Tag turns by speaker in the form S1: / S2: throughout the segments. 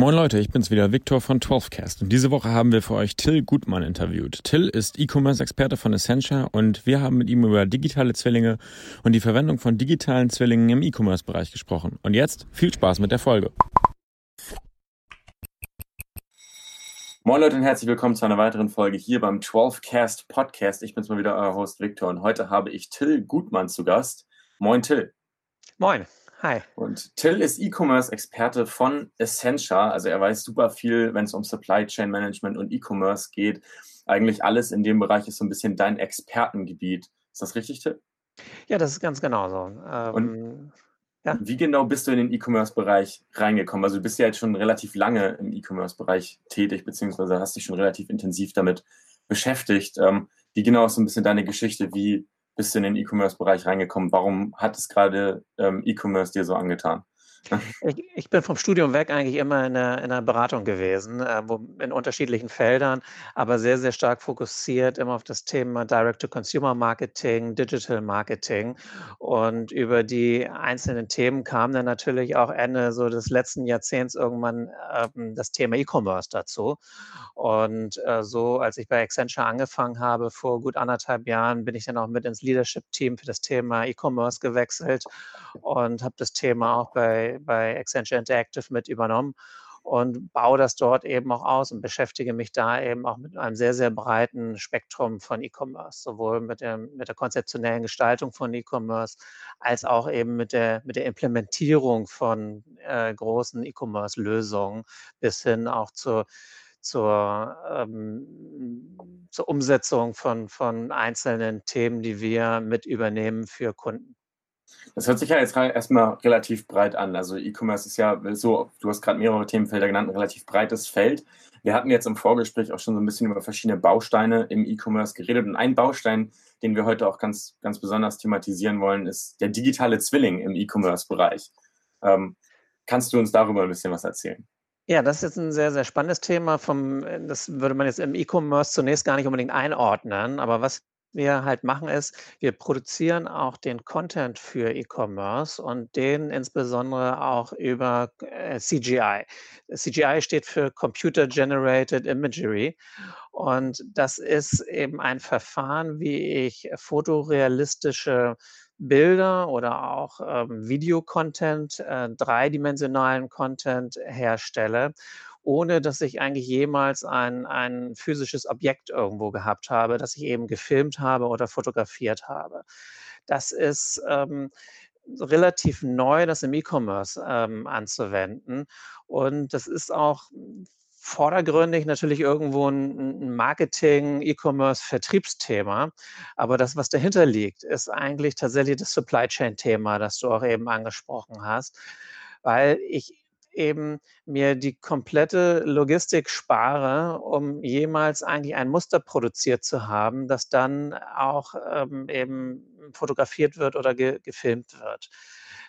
S1: Moin Leute, ich bin's wieder, Victor von 12cast und diese Woche haben wir für euch Till Gutmann interviewt. Till ist E-Commerce-Experte von Essentia und wir haben mit ihm über digitale Zwillinge und die Verwendung von digitalen Zwillingen im E-Commerce-Bereich gesprochen. Und jetzt viel Spaß mit der Folge. Moin Leute und herzlich willkommen zu einer weiteren Folge hier beim 12cast Podcast. Ich bin's mal wieder, euer Host Victor und heute habe ich Till Gutmann zu Gast. Moin Till.
S2: Moin. Hi.
S1: Und Till ist E-Commerce-Experte von Essentia. Also er weiß super viel, wenn es um Supply Chain Management und E-Commerce geht. Eigentlich alles in dem Bereich ist so ein bisschen dein Expertengebiet. Ist das richtig, Till?
S2: Ja, das ist ganz genau so.
S1: Ähm, und ja. Wie genau bist du in den E-Commerce-Bereich reingekommen? Also du bist ja jetzt schon relativ lange im E-Commerce-Bereich tätig, beziehungsweise hast dich schon relativ intensiv damit beschäftigt. Ähm, wie genau ist so ein bisschen deine Geschichte? Wie bist du in den E-Commerce-Bereich reingekommen? Warum hat es gerade ähm, E-Commerce dir so angetan?
S2: Ich, ich, bin vom Studium weg eigentlich immer in der, in der Beratung gewesen, äh, wo, in unterschiedlichen Feldern, aber sehr, sehr stark fokussiert immer auf das Thema Direct-to-Consumer-Marketing, Digital Marketing. Und über die einzelnen Themen kam dann natürlich auch Ende so des letzten Jahrzehnts irgendwann ähm, das Thema E-Commerce dazu. Und äh, so, als ich bei Accenture angefangen habe, vor gut anderthalb Jahren, bin ich dann auch mit ins Leadership-Team für das Thema E-Commerce gewechselt und habe das Thema auch bei, bei Accenture Interactive mit übernommen und baue das dort eben auch aus und beschäftige mich da eben auch mit einem sehr, sehr breiten Spektrum von E-Commerce, sowohl mit, dem, mit der konzeptionellen Gestaltung von E-Commerce als auch eben mit der, mit der Implementierung von äh, großen E-Commerce-Lösungen bis hin auch zur zur, ähm, zur Umsetzung von, von einzelnen Themen, die wir mit übernehmen für Kunden.
S1: Das hört sich ja jetzt erstmal relativ breit an. Also E-Commerce ist ja so, du hast gerade mehrere Themenfelder genannt, ein relativ breites Feld. Wir hatten jetzt im Vorgespräch auch schon so ein bisschen über verschiedene Bausteine im E-Commerce geredet. Und ein Baustein, den wir heute auch ganz, ganz besonders thematisieren wollen, ist der digitale Zwilling im E-Commerce-Bereich. Ähm, kannst du uns darüber ein bisschen was erzählen?
S2: Ja, das ist jetzt ein sehr, sehr spannendes Thema. Vom, das würde man jetzt im E-Commerce zunächst gar nicht unbedingt einordnen. Aber was wir halt machen, ist, wir produzieren auch den Content für E-Commerce und den insbesondere auch über äh, CGI. CGI steht für Computer Generated Imagery. Und das ist eben ein Verfahren, wie ich fotorealistische Bilder oder auch ähm, Videocontent, äh, dreidimensionalen Content herstelle, ohne dass ich eigentlich jemals ein, ein physisches Objekt irgendwo gehabt habe, das ich eben gefilmt habe oder fotografiert habe. Das ist ähm, relativ neu, das im E-Commerce ähm, anzuwenden. Und das ist auch vordergründig natürlich irgendwo ein Marketing, E-Commerce, Vertriebsthema. Aber das, was dahinter liegt, ist eigentlich tatsächlich das Supply Chain Thema, das du auch eben angesprochen hast, weil ich eben mir die komplette Logistik spare, um jemals eigentlich ein Muster produziert zu haben, das dann auch ähm, eben fotografiert wird oder ge gefilmt wird.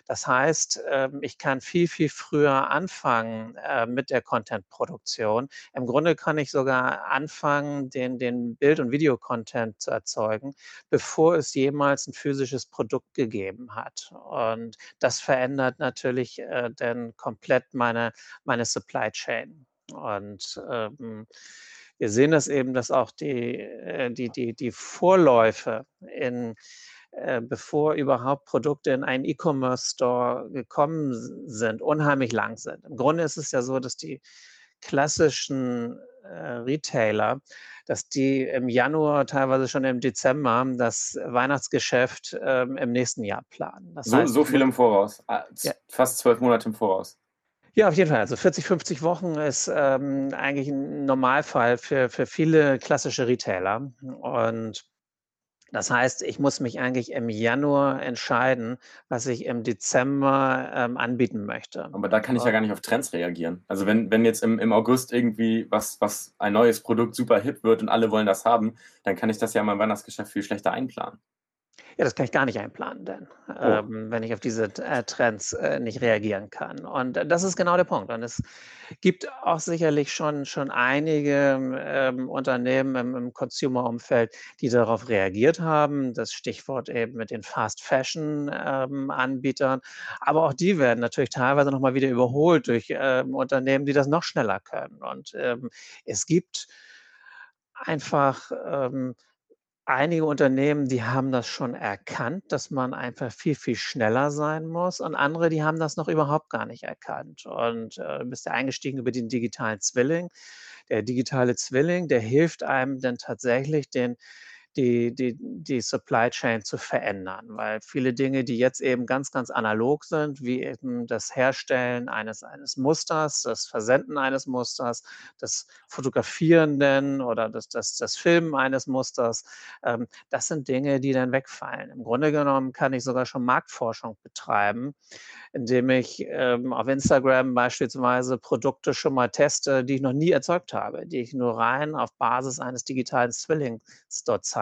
S2: Das heißt, ähm, ich kann viel, viel früher anfangen äh, mit der Content-Produktion. Im Grunde kann ich sogar anfangen, den, den Bild- und Videocontent zu erzeugen, bevor es jemals ein physisches Produkt gegeben hat. Und das verändert natürlich äh, dann komplett meine, meine Supply Chain. Und ähm, wir sehen das eben, dass auch die, äh, die, die, die Vorläufe in äh, bevor überhaupt Produkte in einen E-Commerce-Store gekommen sind, unheimlich lang sind. Im Grunde ist es ja so, dass die klassischen äh, Retailer, dass die im Januar, teilweise schon im Dezember, das Weihnachtsgeschäft ähm, im nächsten Jahr planen.
S1: So, heißt, so viel im Voraus, ah, ja. fast zwölf Monate im Voraus.
S2: Ja, auf jeden Fall. Also 40, 50 Wochen ist ähm, eigentlich ein Normalfall für, für viele klassische Retailer. Und das heißt, ich muss mich eigentlich im Januar entscheiden, was ich im Dezember ähm, anbieten möchte.
S1: Aber da kann ich ja gar nicht auf Trends reagieren. Also wenn, wenn jetzt im, im August irgendwie was, was ein neues Produkt super hip wird und alle wollen das haben, dann kann ich das ja in meinem Weihnachtsgeschäft viel schlechter einplanen.
S2: Ja, das kann ich gar nicht einplanen, denn
S1: Oh.
S2: ähm, wenn ich auf diese äh, Trends äh, nicht reagieren kann. Und äh, das ist genau der Punkt. Und es gibt auch sicherlich schon, schon einige ähm, Unternehmen im, im Consumer-Umfeld, die darauf reagiert haben. Das Stichwort eben mit den Fast-Fashion-Anbietern. Aber auch die werden natürlich teilweise nochmal wieder überholt durch ähm, Unternehmen, die das noch schneller können. Und ähm, es gibt einfach ähm, einige Unternehmen, die haben das schon erkannt, dass man einfach viel, viel schneller sein muss und andere, die haben das noch überhaupt gar nicht erkannt. Und, äh, du bist ja eingestiegen über den digitalen Zwilling. Der digitale Zwilling, der hilft einem dann tatsächlich, den die die die Supply Chain zu verändern, weil viele Dinge, die jetzt eben ganz, ganz analog sind, wie eben das Herstellen eines eines Musters, das Versenden eines Musters, das Fotografieren oder das das das Filmen eines Musters, ähm, das sind Dinge, die dann wegfallen. Im Grunde genommen kann ich sogar schon Marktforschung betreiben, indem ich, ähm, auf Instagram beispielsweise Produkte schon mal teste, die ich noch nie erzeugt habe, die ich nur rein auf Basis eines digitalen Zwillings dort zeige.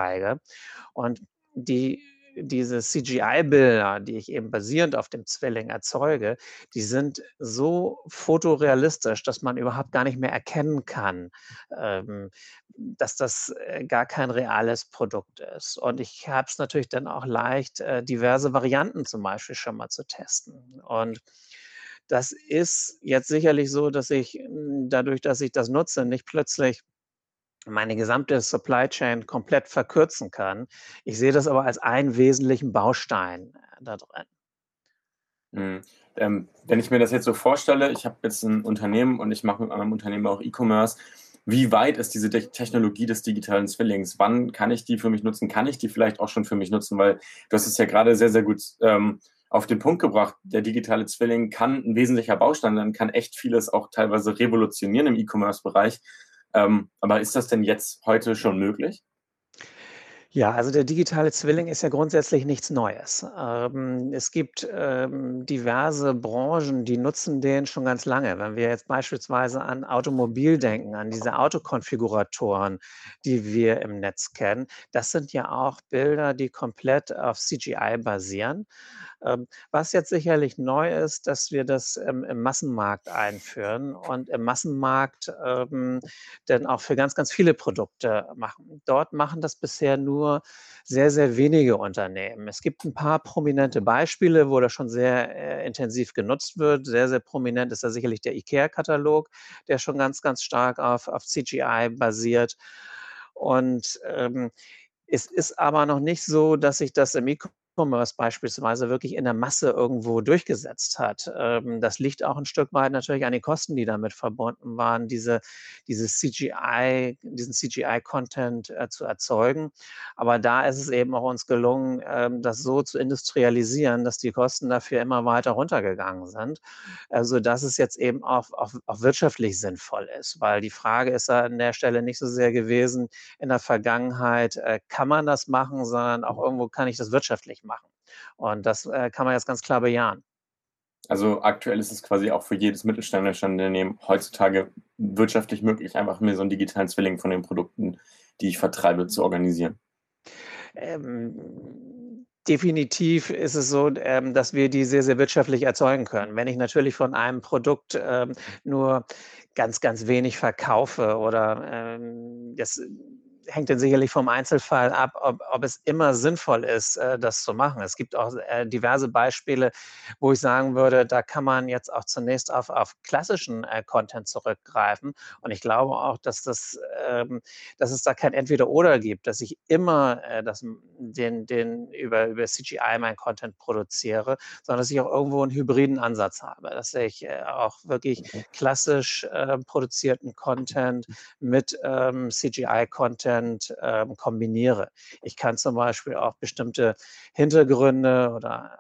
S2: Und die diese CGI-Bilder, die ich eben basierend auf dem Zwilling erzeuge, die sind so fotorealistisch, dass man überhaupt gar nicht mehr erkennen kann, ähm, dass das äh, gar kein reales Produkt ist. Und ich habe es natürlich dann auch leicht, äh, diverse Varianten zum Beispiel schon mal zu testen. Und das ist jetzt sicherlich so, dass ich m, dadurch, dass ich das nutze, nicht plötzlich meine gesamte Supply Chain komplett verkürzen kann. Ich sehe das aber als einen wesentlichen Baustein äh, da drin.
S1: Mhm. Ähm, wenn ich mir das jetzt so vorstelle, ich habe jetzt ein Unternehmen und ich mache mit meinem Unternehmen auch E-Commerce. Wie weit ist diese Te Technologie des digitalen Zwillings? Wann kann ich die für mich nutzen? Kann ich die vielleicht auch schon für mich nutzen? Weil du hast es ja gerade sehr, sehr gut ähm, auf den Punkt gebracht. Der digitale Zwilling kann ein wesentlicher Baustein sein, kann echt vieles auch teilweise revolutionieren im E-Commerce-Bereich. Ähm, aber ist das denn jetzt heute schon möglich?
S2: Ja, also der digitale Zwilling ist ja grundsätzlich nichts Neues. Ähm, es gibt ähm, diverse Branchen, die nutzen den schon ganz lange. Wenn wir jetzt beispielsweise an Automobil denken, an diese Autokonfiguratoren, die wir im Netz kennen, das sind ja auch Bilder, die komplett auf CGI basieren. Ähm, was jetzt sicherlich neu ist, dass wir das im, im Massenmarkt einführen und im Massenmarkt ähm, dann auch für ganz, ganz viele Produkte machen. Dort machen das bisher nur sehr, sehr wenige Unternehmen. Es gibt ein paar prominente Beispiele, wo das schon sehr äh, intensiv genutzt wird. Sehr, sehr prominent ist da sicherlich der IKEA-Katalog, der schon ganz, ganz stark auf, auf CGI basiert. Und ähm, es ist aber noch nicht so, dass sich das im E-Commerce E-Commerce beispielsweise wirklich in der Masse irgendwo durchgesetzt hat. Ähm, das liegt auch ein Stück weit natürlich an den Kosten, die damit verbunden waren, diese, diese CGI, diesen CGI-Content äh, zu erzeugen. Aber da ist es eben auch uns gelungen, ähm, das so zu industrialisieren, dass die Kosten dafür immer weiter runtergegangen sind, äh, sodass es jetzt eben auch, auch, auch wirtschaftlich sinnvoll ist. Weil die Frage ist an der Stelle nicht so sehr gewesen, in der Vergangenheit äh, kann man das machen, sondern auch irgendwo kann ich das wirtschaftlich machen. Und das äh, kann man jetzt ganz klar bejahen.
S1: Also aktuell ist es quasi auch für jedes mittelständische Unternehmen heutzutage wirtschaftlich möglich, einfach mir so einen digitalen Zwilling von den Produkten, die ich vertreibe, zu organisieren.
S2: Ähm, definitiv ist es so, ähm, dass wir die sehr, sehr wirtschaftlich erzeugen können. Wenn ich natürlich von einem Produkt ähm, nur ganz, ganz wenig verkaufe oder ähm, das hängt dann sicherlich vom Einzelfall ab, ob, ob es immer sinnvoll ist, äh, das zu machen. Es gibt auch äh, diverse Beispiele, wo ich sagen würde, da kann man jetzt auch zunächst auf, auf klassischen äh, Content zurückgreifen. Und ich glaube auch, dass, das, ähm, dass es da kein Entweder-Oder gibt, dass ich immer äh, das, den, den über, über CGI mein Content produziere, sondern dass ich auch irgendwo einen hybriden Ansatz habe, dass ich äh, auch wirklich klassisch äh, produzierten Content mit ähm, CGI-Content ähm, kombiniere. Ich kann zum Beispiel auch bestimmte Hintergründe oder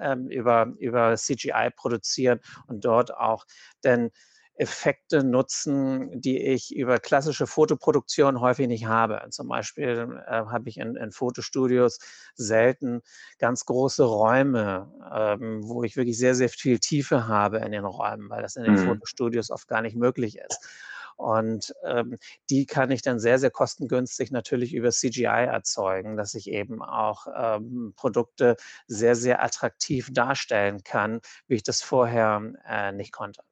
S2: äh, über, über CGI produzieren und dort auch dann Effekte nutzen, die ich über klassische Fotoproduktion häufig nicht habe. Zum Beispiel äh, habe ich in, in, Fotostudios selten ganz große Räume, ähm, wo ich wirklich sehr, sehr viel Tiefe habe in den Räumen, weil das in den mhm. Fotostudios oft gar nicht möglich ist. Und ähm, die kann ich dann sehr, sehr kostengünstig natürlich über CGI erzeugen, dass ich eben auch ähm, Produkte sehr, sehr attraktiv darstellen kann, wie ich das vorher äh, nicht konnte.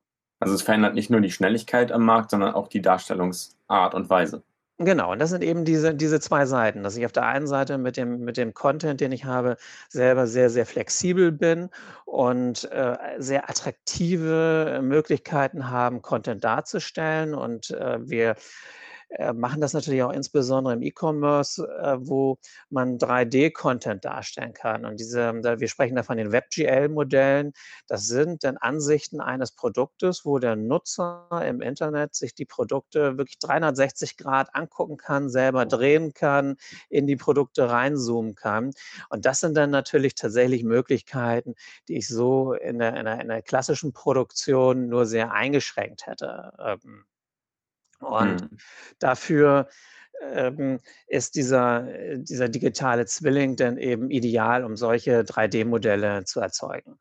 S1: Also es verändert nicht nur die Schnelligkeit am Markt, sondern auch die Darstellungsart und Weise.
S2: Genau, und das sind eben diese, diese zwei Seiten, dass ich auf der einen Seite mit dem, mit dem Content, den ich habe, selber sehr, sehr flexibel bin und äh, sehr attraktive Möglichkeiten haben, Content darzustellen. Und äh, wir äh, machen das natürlich auch insbesondere im E-Commerce, äh, wo man 3D-Content darstellen kann. Und diese, wir sprechen da von den WebGL-Modellen. Das sind dann Ansichten eines Produktes, wo der Nutzer im Internet sich die Produkte wirklich 360 Grad angucken kann, selber drehen kann, in die Produkte reinzoomen kann. Und das sind dann natürlich tatsächlich Möglichkeiten, die ich so in der, in der, in der klassischen Produktion nur sehr eingeschränkt hätte. Ähm, und mhm. dafür ähm, ist dieser, äh, dieser digitale Zwilling dann eben ideal, um solche 3D-Modelle zu erzeugen.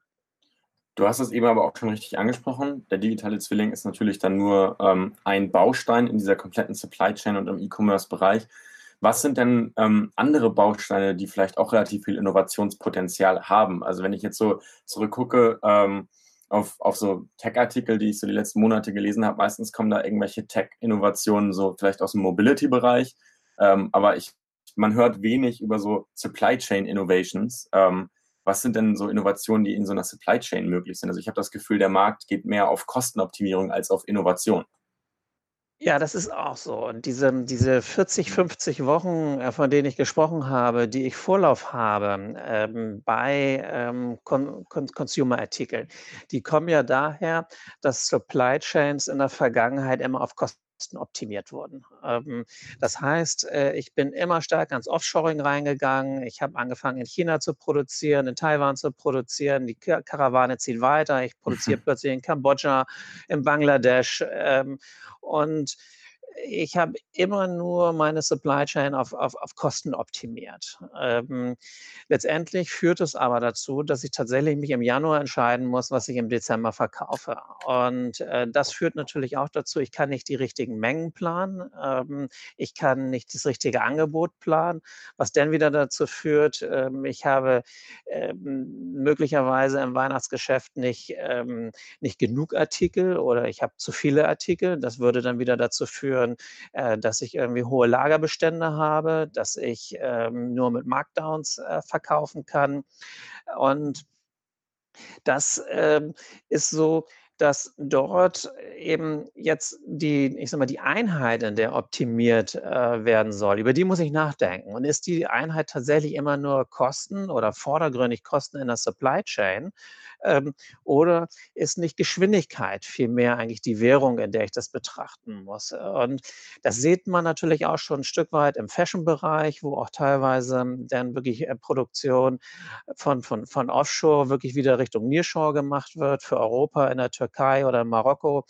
S1: Du hast es eben aber auch schon richtig angesprochen. Der digitale Zwilling ist natürlich dann nur ähm, ein Baustein in dieser kompletten Supply Chain und im E-Commerce-Bereich. Was sind denn ähm, andere Bausteine, die vielleicht auch relativ viel Innovationspotenzial haben? Also wenn ich jetzt so zurückgucke, ähm, auf, auf so Tech-Artikel, die ich so die letzten Monate gelesen habe. Meistens kommen da irgendwelche Tech-Innovationen, so vielleicht aus dem Mobility-Bereich. Ähm, aber ich, man hört wenig über so Supply Chain Innovations. Ähm, was sind denn so Innovationen, die in so einer Supply Chain möglich sind? Also ich habe das Gefühl, der Markt geht mehr auf Kostenoptimierung als auf Innovation.
S2: Ja, das ist auch so. Und diese, diese 40, 50 Wochen, äh, von denen ich gesprochen habe, die ich Vorlauf habe ähm, bei ähm, Con Con Consumer-Artikeln, die kommen ja daher, dass Supply Chains in der Vergangenheit immer auf Kosten optimiert wurden. Ähm, das heißt, äh, ich bin immer stärker ins Offshoring reingegangen. Ich habe angefangen, in China zu produzieren, in Taiwan zu produzieren. Die Karawane zieht weiter. Ich produziere plötzlich in Kambodscha, in Bangladesch. Ähm, und ich habe immer nur meine Supply Chain auf, auf, auf Kosten optimiert. Ähm, letztendlich führt es aber dazu, dass ich tatsächlich mich im Januar entscheiden muss, was ich im Dezember verkaufe. Und äh, das führt natürlich auch dazu, ich kann nicht die richtigen Mengen planen, ähm, ich kann nicht das richtige Angebot planen, was dann wieder dazu führt, ähm, ich habe ähm, möglicherweise im Weihnachtsgeschäft nicht, ähm, nicht genug Artikel oder ich habe zu viele Artikel. Das würde dann wieder dazu führen, können, äh, dass ich irgendwie hohe Lagerbestände habe, dass ich ähm, nur mit Markdowns äh, verkaufen kann. Und das ähm, ist so dass dort eben jetzt die, ich sag mal, die Einheit, in der optimiert äh, werden soll, über die muss ich nachdenken. Und ist die Einheit tatsächlich immer nur Kosten oder vordergründig Kosten in der Supply Chain? Ähm, oder ist nicht Geschwindigkeit vielmehr eigentlich die Währung, in der ich das betrachten muss? Und das sieht man natürlich auch schon ein Stück weit im Fashion-Bereich, wo auch teilweise dann wirklich äh, Produktion von, von, von Offshore wirklich wieder Richtung Nearshore gemacht wird, für Europa in der Türkei oder Marokko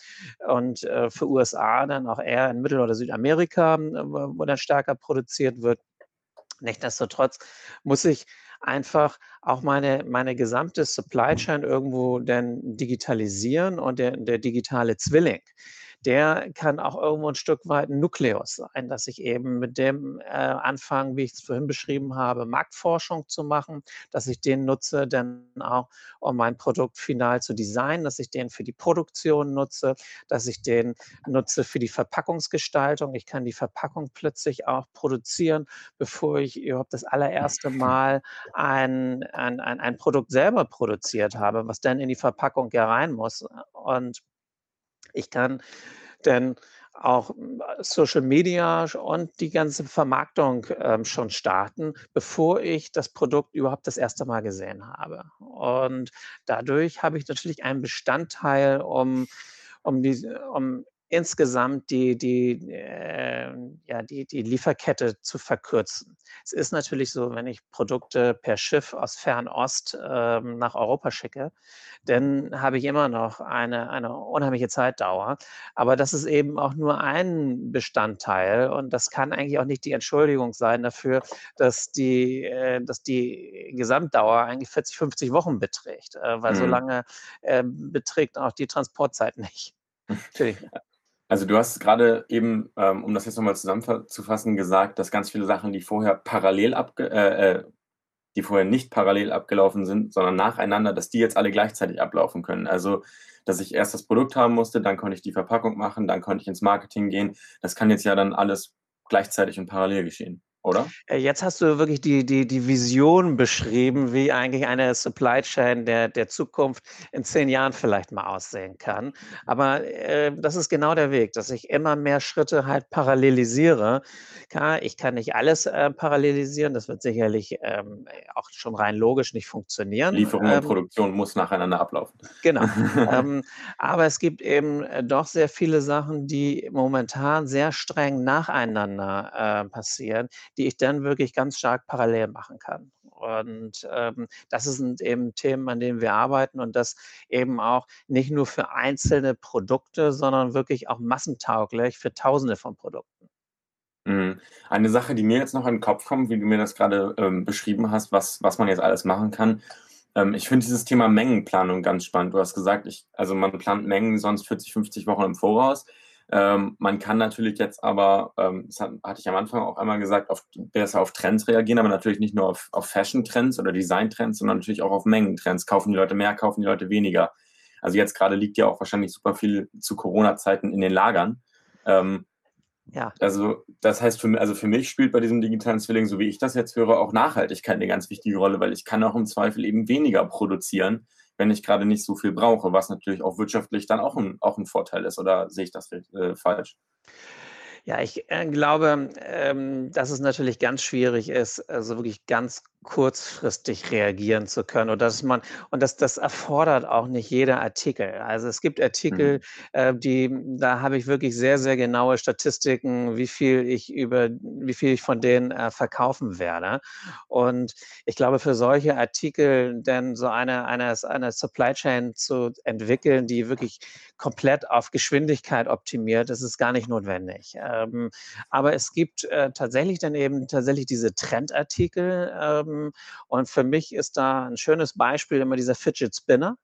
S2: und äh, für USA dann auch eher in Mittel- oder Südamerika, äh, wo dann stärker produziert wird. Nichtsdestotrotz muss ich einfach auch meine, meine gesamte Supply Chain irgendwo dann digitalisieren und der, der digitale Zwilling, der kann auch irgendwo ein Stück weit ein Nukleus sein, dass ich eben mit dem äh, anfange, wie ich es vorhin beschrieben habe, Marktforschung zu machen, dass ich den nutze, dann auch, um mein Produkt final zu designen, dass ich den für die Produktion nutze, dass ich den nutze für die Verpackungsgestaltung. Ich kann die Verpackung plötzlich auch produzieren, bevor ich überhaupt das allererste Mal ein, ein, ein, ein Produkt selber produziert habe, was dann in die Verpackung ja rein muss. Und ich kann dann auch hm, Social Media und die ganze Vermarktung ähm, schon starten, bevor ich das Produkt überhaupt das erste Mal gesehen habe. Und dadurch habe ich natürlich einen Bestandteil, um, um, die, um insgesamt die, die, äh, ja, die, die Lieferkette zu verkürzen. Es ist natürlich so, wenn ich Produkte per Schiff aus Fernost äh, nach Europa schicke, dann habe ich immer noch eine, eine unheimliche Zeitdauer. Aber das ist eben auch nur ein Bestandteil und das kann eigentlich auch nicht die Entschuldigung sein dafür, dass die, äh, dass die Gesamtdauer eigentlich 40, 50 Wochen beträgt, äh, weil mhm. so lange äh, beträgt auch die Transportzeit nicht.
S1: Natürlich. Also du hast gerade eben, ähm, um das jetzt nochmal zusammenzufassen, gesagt, dass ganz viele Sachen, die vorher parallel abge äh, äh, die vorher nicht parallel abgelaufen sind, sondern nacheinander, dass die jetzt alle gleichzeitig ablaufen können. Also dass ich erst das Produkt haben musste, dann konnte ich die Verpackung machen, dann konnte ich ins Marketing gehen. Das kann jetzt ja dann alles gleichzeitig und parallel geschehen oder?
S2: Äh, jetzt hast du wirklich die, die, die Vision beschrieben, wie eigentlich eine Supply Chain der, der Zukunft in zehn Jahren vielleicht mal aussehen kann. Aber äh, das ist genau der Weg, dass ich immer mehr Schritte halt parallelisiere. Klar, ich kann nicht alles äh, parallelisieren, das wird sicherlich ähm, auch schon rein logisch nicht funktionieren.
S1: Lieferung
S2: ähm,
S1: und Produktion muss nacheinander ablaufen.
S2: Genau. ähm, aber es gibt eben äh, doch sehr viele Sachen, die momentan sehr streng nacheinander äh, passieren, die ich dann wirklich ganz stark parallel machen kann. Und ähm, das sind eben Themen, an denen wir arbeiten und das eben auch nicht nur für einzelne Produkte, sondern wirklich auch massentauglich für Tausende von Produkten.
S1: Mhm. Eine Sache, die mir jetzt noch in den Kopf kommt, wie du mir das gerade ähm, beschrieben hast, was, was man jetzt alles machen kann. Ähm, ich finde dieses Thema Mengenplanung ganz spannend. Du hast gesagt, ich, also man plant Mengen sonst 40, 50 Wochen im Voraus. Ähm, man kann natürlich jetzt aber, ähm, das hat, hatte ich am Anfang auch einmal gesagt, auf, besser auf Trends reagieren, aber natürlich nicht nur auf, auf Fashion-Trends oder Design-Trends, sondern natürlich auch auf Mengentrends. Kaufen die Leute mehr, kaufen die Leute weniger. Also jetzt gerade liegt ja auch wahrscheinlich super viel zu Corona-Zeiten in den Lagern. Ähm, ja. Also das heißt, für, also für mich spielt bei diesem digitalen Zwilling, so wie ich das jetzt höre, auch Nachhaltigkeit eine ganz wichtige Rolle, weil ich kann auch im Zweifel eben weniger produzieren, wenn ich gerade nicht so viel brauche, was natürlich auch wirtschaftlich dann auch ein, auch ein Vorteil ist. Oder sehe ich das äh, falsch?
S2: Ja, ich äh, glaube, ähm, dass es natürlich ganz schwierig ist, also wirklich ganz kurzfristig reagieren zu können oder dass man und das das erfordert auch nicht jeder Artikel. Also, es gibt Artikel, mhm. äh, die da habe ich wirklich sehr, sehr genaue Statistiken, wie viel ich über wie viel ich von denen, äh, verkaufen werde. Und ich glaube, für solche Artikel denn so eine eine eine Supply Chain zu entwickeln, die wirklich komplett auf Geschwindigkeit optimiert, das ist gar nicht notwendig. Ähm, aber es gibt, äh, tatsächlich dann eben tatsächlich diese Trendartikel, ähm haben. Und für mich ist da ein schönes Beispiel immer dieser Fidget Spinner.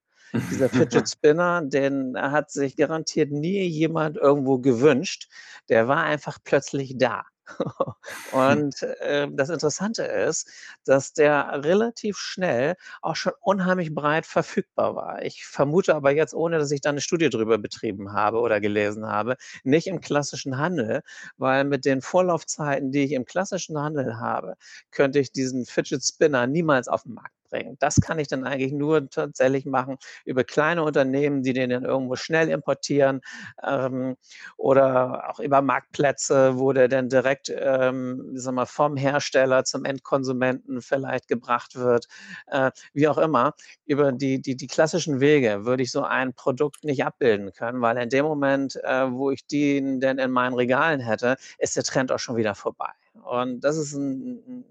S2: Dieser Fidget Spinner, den hat sich garantiert nie jemand irgendwo gewünscht. Der war einfach plötzlich da. Und äh, das Interessante ist, dass der relativ schnell auch schon unheimlich breit verfügbar war. Ich vermute aber jetzt, ohne dass ich da eine Studie drüber betrieben habe oder gelesen habe, nicht im klassischen Handel, weil mit den Vorlaufzeiten, die ich im klassischen Handel habe, könnte ich diesen Fidget Spinner niemals auf den Markt bringen. Das kann ich dann eigentlich nur tatsächlich machen über kleine Unternehmen, die den dann irgendwo schnell importieren ähm, oder auch über Marktplätze, wo der dann direkt ähm, sag mal, vom Hersteller zum Endkonsumenten vielleicht gebracht wird. Äh, wie auch immer, über die, die, die klassischen Wege würde ich so ein Produkt nicht abbilden können, weil in dem Moment, äh, wo ich den denn in meinen Regalen hätte, ist der Trend auch schon wieder vorbei. Und das ist ein,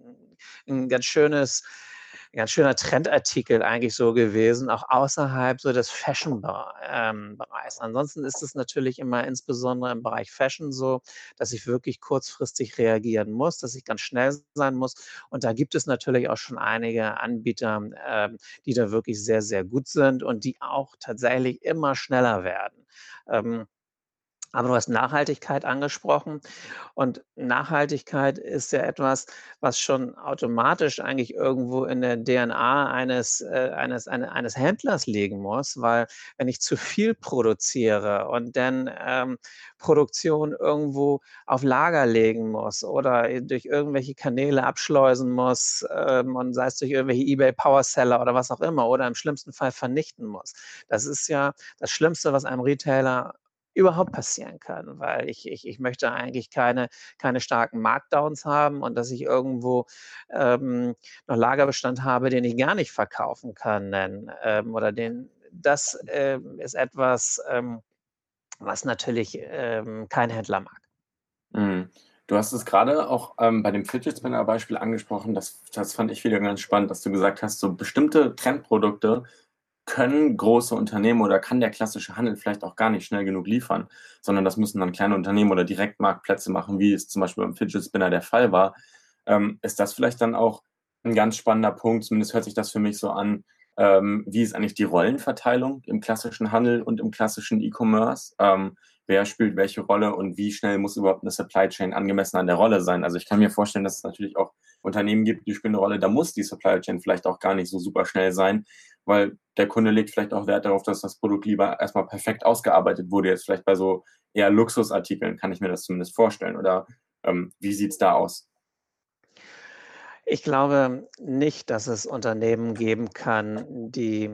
S2: ein, ganz schönes ganz schöner Trendartikel eigentlich so gewesen, auch außerhalb so des Fashion-Bereichs. Ansonsten ist es natürlich immer insbesondere im Bereich Fashion so, dass ich wirklich kurzfristig reagieren muss, dass ich ganz schnell sein muss. Und da gibt es natürlich auch schon einige Anbieter, ähm, die da wirklich sehr, sehr gut sind und die auch tatsächlich immer schneller werden. Ähm, aber du hast Nachhaltigkeit angesprochen und Nachhaltigkeit ist ja etwas, was schon automatisch eigentlich irgendwo in der DNA eines, äh, eines, eine, eines Händlers liegen muss, weil wenn ich zu viel produziere und dann ähm, Produktion irgendwo auf Lager legen muss oder durch irgendwelche Kanäle abschleusen muss ähm, und sei es durch irgendwelche eBay Power Seller oder was auch immer oder im schlimmsten Fall vernichten muss. Das ist ja das Schlimmste, was einem Retailer überhaupt passieren kann, weil ich, ich, ich möchte eigentlich keine, keine starken Markdowns haben und dass ich irgendwo ähm, noch Lagerbestand habe, den ich gar nicht verkaufen kann denn, ähm, oder den, das ähm, ist etwas, ähm, was natürlich ähm, kein Händler mag.
S1: Mhm. Du hast es gerade auch ähm, bei dem Fidget Spinner Beispiel angesprochen. Das, das fand ich wieder ganz spannend, dass du gesagt hast, so bestimmte Trendprodukte können große Unternehmen oder kann der klassische Handel vielleicht auch gar nicht schnell genug liefern, sondern das müssen dann kleine Unternehmen oder Direktmarktplätze machen, wie es zum Beispiel beim Fidget Spinner der Fall war. Ähm, ist das vielleicht dann auch ein ganz spannender Punkt, zumindest hört sich das für mich so an, ähm, wie ist eigentlich die Rollenverteilung im klassischen Handel und im klassischen E-Commerce? Ähm, wer spielt welche Rolle und wie schnell muss überhaupt eine Supply Chain angemessen an der Rolle sein. Also ich kann mir vorstellen, dass es natürlich auch Unternehmen gibt, die spielen eine Rolle, da muss die Supply Chain vielleicht auch gar nicht so super schnell sein, weil der Kunde legt vielleicht auch Wert darauf, dass das Produkt lieber erstmal perfekt ausgearbeitet wurde. Jetzt vielleicht bei so eher Luxusartikeln kann ich mir das zumindest vorstellen. Oder ähm, wie sieht's da aus?
S2: Ich glaube nicht, dass es Unternehmen geben kann, die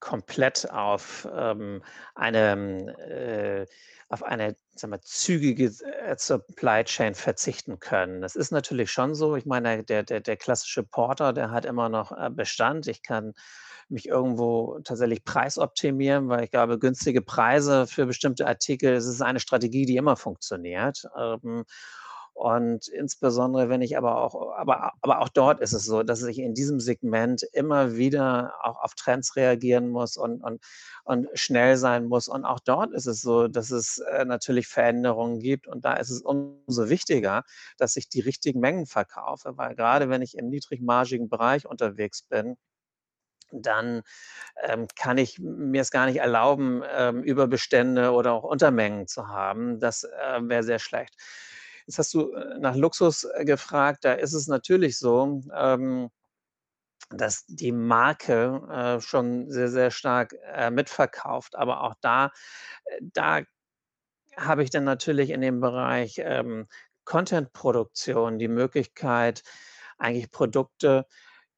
S2: komplett auf ähm, eine, äh, auf eine sagen wir, zügige äh, Supply Chain verzichten können. Das ist natürlich schon so. Ich meine, der, der, der klassische Porter, der hat immer noch äh, Bestand. Ich kann mich irgendwo tatsächlich preisoptimieren, weil ich glaube, günstige Preise für bestimmte Artikel, das ist eine Strategie, die immer funktioniert. Ähm, und insbesondere, wenn ich aber auch, aber, aber auch dort ist es so, dass ich in diesem Segment immer wieder auch auf Trends reagieren muss und, und, und schnell sein muss. Und auch dort ist es so, dass es äh, natürlich Veränderungen gibt. Und da ist es umso wichtiger, dass ich die richtigen Mengen verkaufe, weil gerade wenn ich im niedrigmargigen Bereich unterwegs bin, dann ähm, kann ich mir es gar nicht erlauben, ähm, Überbestände oder auch Untermengen zu haben. Das äh, wäre sehr schlecht. Jetzt hast du äh, nach Luxus äh, gefragt. Da ist es natürlich so, ähm, dass die Marke äh, schon sehr, sehr stark äh, mitverkauft. Aber auch da, äh, da habe ich dann natürlich in dem Bereich ähm, Content-Produktion die Möglichkeit, eigentlich Produkte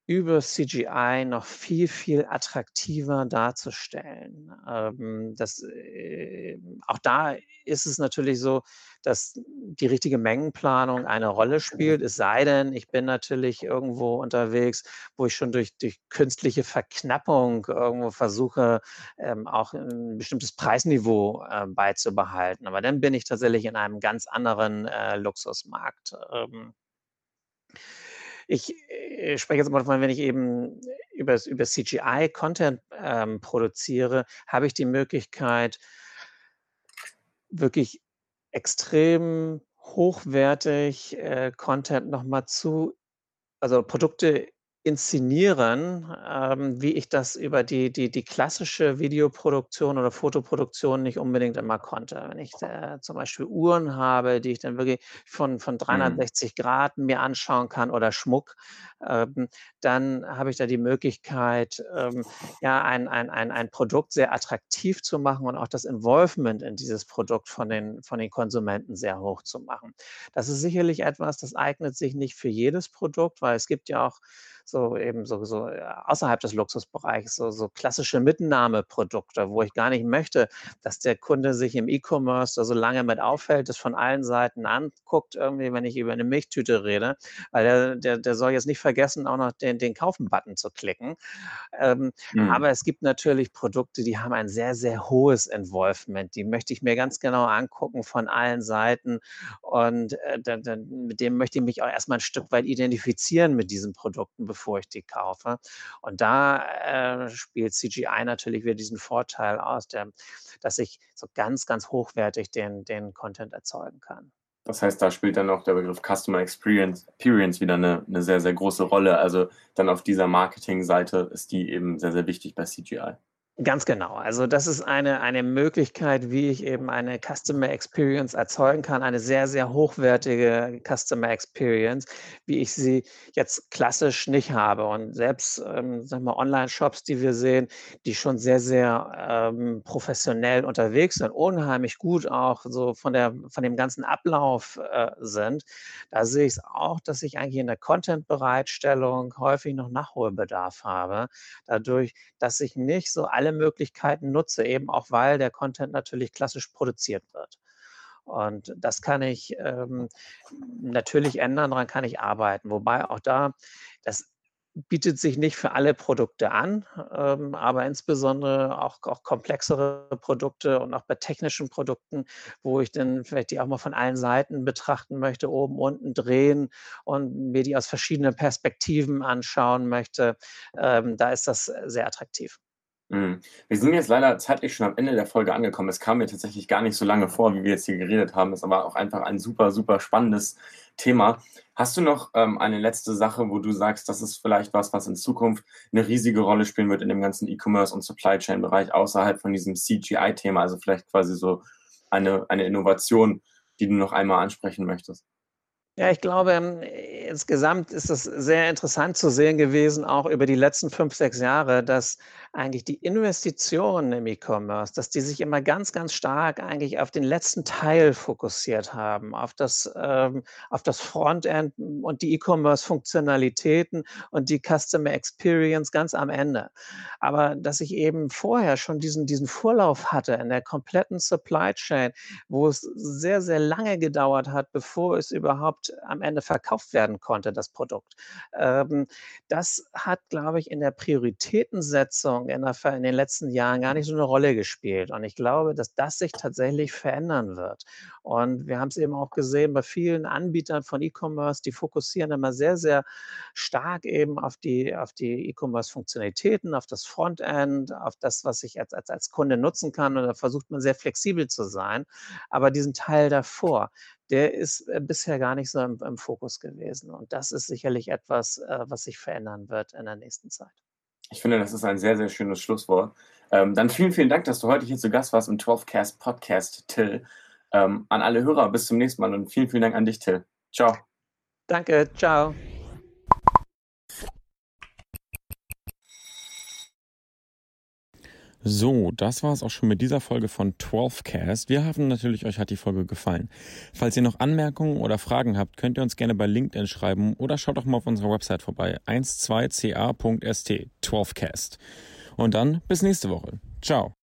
S2: über CGI noch viel, viel attraktiver darzustellen. Ähm, das, äh, auch da ist es natürlich so, dass die richtige Mengenplanung eine Rolle spielt. Es sei denn, ich bin natürlich irgendwo unterwegs, wo ich schon durch, durch künstliche Verknappung irgendwo versuche, ähm, auch ein bestimmtes Preisniveau äh, beizubehalten. Aber dann bin ich tatsächlich in einem ganz anderen äh, Luxusmarkt. Ähm, ich äh, spreche jetzt mal davon, wenn ich eben über, über CGI Content ähm, produziere, habe ich die Möglichkeit, wirklich extrem hochwertig äh, Content nochmal zu, also Produkte inszenieren, ähm, wie ich das über die, die, die klassische Videoproduktion oder Fotoproduktion nicht unbedingt immer konnte. Wenn ich äh, zum Beispiel Uhren habe, die ich dann wirklich von, von 360 mhm. Grad mir anschauen kann oder Schmuck, ähm, dann habe ich da die Möglichkeit, ähm, ja, ein, ein, ein, ein Produkt sehr attraktiv zu machen und auch das Involvement in dieses Produkt von den, von den Konsumenten sehr hoch zu machen. Das ist sicherlich etwas, das eignet sich nicht für jedes Produkt, weil es gibt ja auch so eben so, so äh, außerhalb des Luxusbereichs, so, so klassische Mitnahmeprodukte, wo ich gar nicht möchte, dass der Kunde sich im E-Commerce da so lange mit auffällt, das von allen Seiten anguckt, irgendwie, wenn ich über eine Milchtüte rede, weil der, der, der soll jetzt nicht vergessen, auch noch den, den Kaufen-Button zu klicken. Ähm, mhm. Aber es gibt natürlich Produkte, die haben ein sehr, sehr hohes Involvement. Die möchte ich mir ganz genau angucken von allen Seiten und äh, dann, dann, mit dem möchte ich mich auch erstmal ein Stück weit identifizieren mit diesen Produkten, bevor ich die kaufe. Und da äh, spielt CGI natürlich wieder diesen Vorteil aus, der, dass ich so ganz, ganz hochwertig den, den Content erzeugen kann.
S1: Das heißt, da spielt dann auch der Begriff Customer Experience, Experience wieder eine, eine sehr, sehr große Rolle. Also dann auf dieser Marketing-Seite ist die eben sehr, sehr wichtig bei CGI.
S2: Ganz genau. Also das ist eine, eine Möglichkeit, wie ich eben eine Customer Experience erzeugen kann, eine sehr, sehr hochwertige Customer Experience, wie ich sie jetzt klassisch nicht habe. Und selbst ähm, Online-Shops, die wir sehen, die schon sehr, sehr ähm, professionell unterwegs sind, unheimlich gut auch so von, der, von dem ganzen Ablauf äh, sind, da sehe ich es auch, dass ich eigentlich in der Content-Bereitstellung häufig noch Nachholbedarf habe, dadurch, dass ich nicht so alle alle Möglichkeiten nutze, eben auch weil der Content natürlich klassisch produziert wird. Und das kann ich ähm, natürlich ändern, daran kann ich arbeiten. Wobei auch da, das bietet sich nicht für alle Produkte an, ähm, aber insbesondere auch, auch komplexere Produkte und auch bei technischen Produkten, wo ich dann vielleicht die auch mal von allen Seiten betrachten möchte, oben, unten drehen und mir die aus verschiedenen Perspektiven anschauen möchte, ähm, da ist das sehr attraktiv.
S1: Mhm. Wir sind jetzt leider zeitlich schon am Ende der Folge angekommen. Es kam mir tatsächlich gar nicht so lange vor, wie wir jetzt hier geredet haben. Es war auch einfach ein super, super spannendes Thema. Hast du noch ähm, eine letzte Sache, wo du sagst, das ist vielleicht was, was in Zukunft eine riesige Rolle spielen wird in dem ganzen E-Commerce und Supply Chain Bereich außerhalb von diesem CGI-Thema? Also vielleicht quasi so eine, eine Innovation, die du noch einmal ansprechen möchtest?
S2: Ja, ich glaube, ähm, insgesamt ist es sehr interessant zu sehen gewesen, auch über die letzten fünf, sechs Jahre, dass eigentlich die Investitionen im E-Commerce, dass die sich immer ganz, ganz stark eigentlich auf den letzten Teil fokussiert haben, auf das, ähm, auf das Frontend und die E-Commerce-Funktionalitäten und die Customer Experience ganz am Ende. Aber dass ich eben vorher schon diesen, diesen Vorlauf hatte in der kompletten Supply Chain, wo es sehr, sehr lange gedauert hat, bevor es überhaupt am Ende verkauft werden konnte, das Produkt. Ähm, das hat, glaube ich, in der Prioritätensetzung in, der, in, den letzten Jahren gar nicht so eine Rolle gespielt. Und ich glaube, dass das sich tatsächlich verändern wird. Und wir haben es eben auch gesehen bei vielen Anbietern von E-Commerce, die fokussieren immer sehr, sehr stark eben auf die, auf die E-Commerce-Funktionalitäten, auf das Frontend, auf das, was ich als, als, als Kunde nutzen kann. Und da versucht man sehr flexibel zu sein. Aber diesen Teil davor, der ist äh, bisher gar nicht so im, im, Fokus gewesen. Und das ist sicherlich etwas, äh, was sich verändern wird in der nächsten Zeit.
S1: Ich finde, das ist ein sehr, sehr schönes Schlusswort. Ähm, dann vielen, vielen Dank, dass du heute hier zu Gast warst im 12cast Podcast, Till. Ähm, an alle Hörer, bis zum nächsten Mal und vielen, vielen Dank an dich, Till. Ciao.
S2: Danke, ciao.
S3: So, das war es auch schon mit dieser Folge von 12cast. Wir hoffen natürlich, euch hat die Folge gefallen. Falls ihr noch Anmerkungen oder Fragen habt, könnt ihr uns gerne bei LinkedIn schreiben oder schaut doch mal auf unserer Website vorbei. 12ca.st 12cast. Und dann bis nächste Woche. Ciao.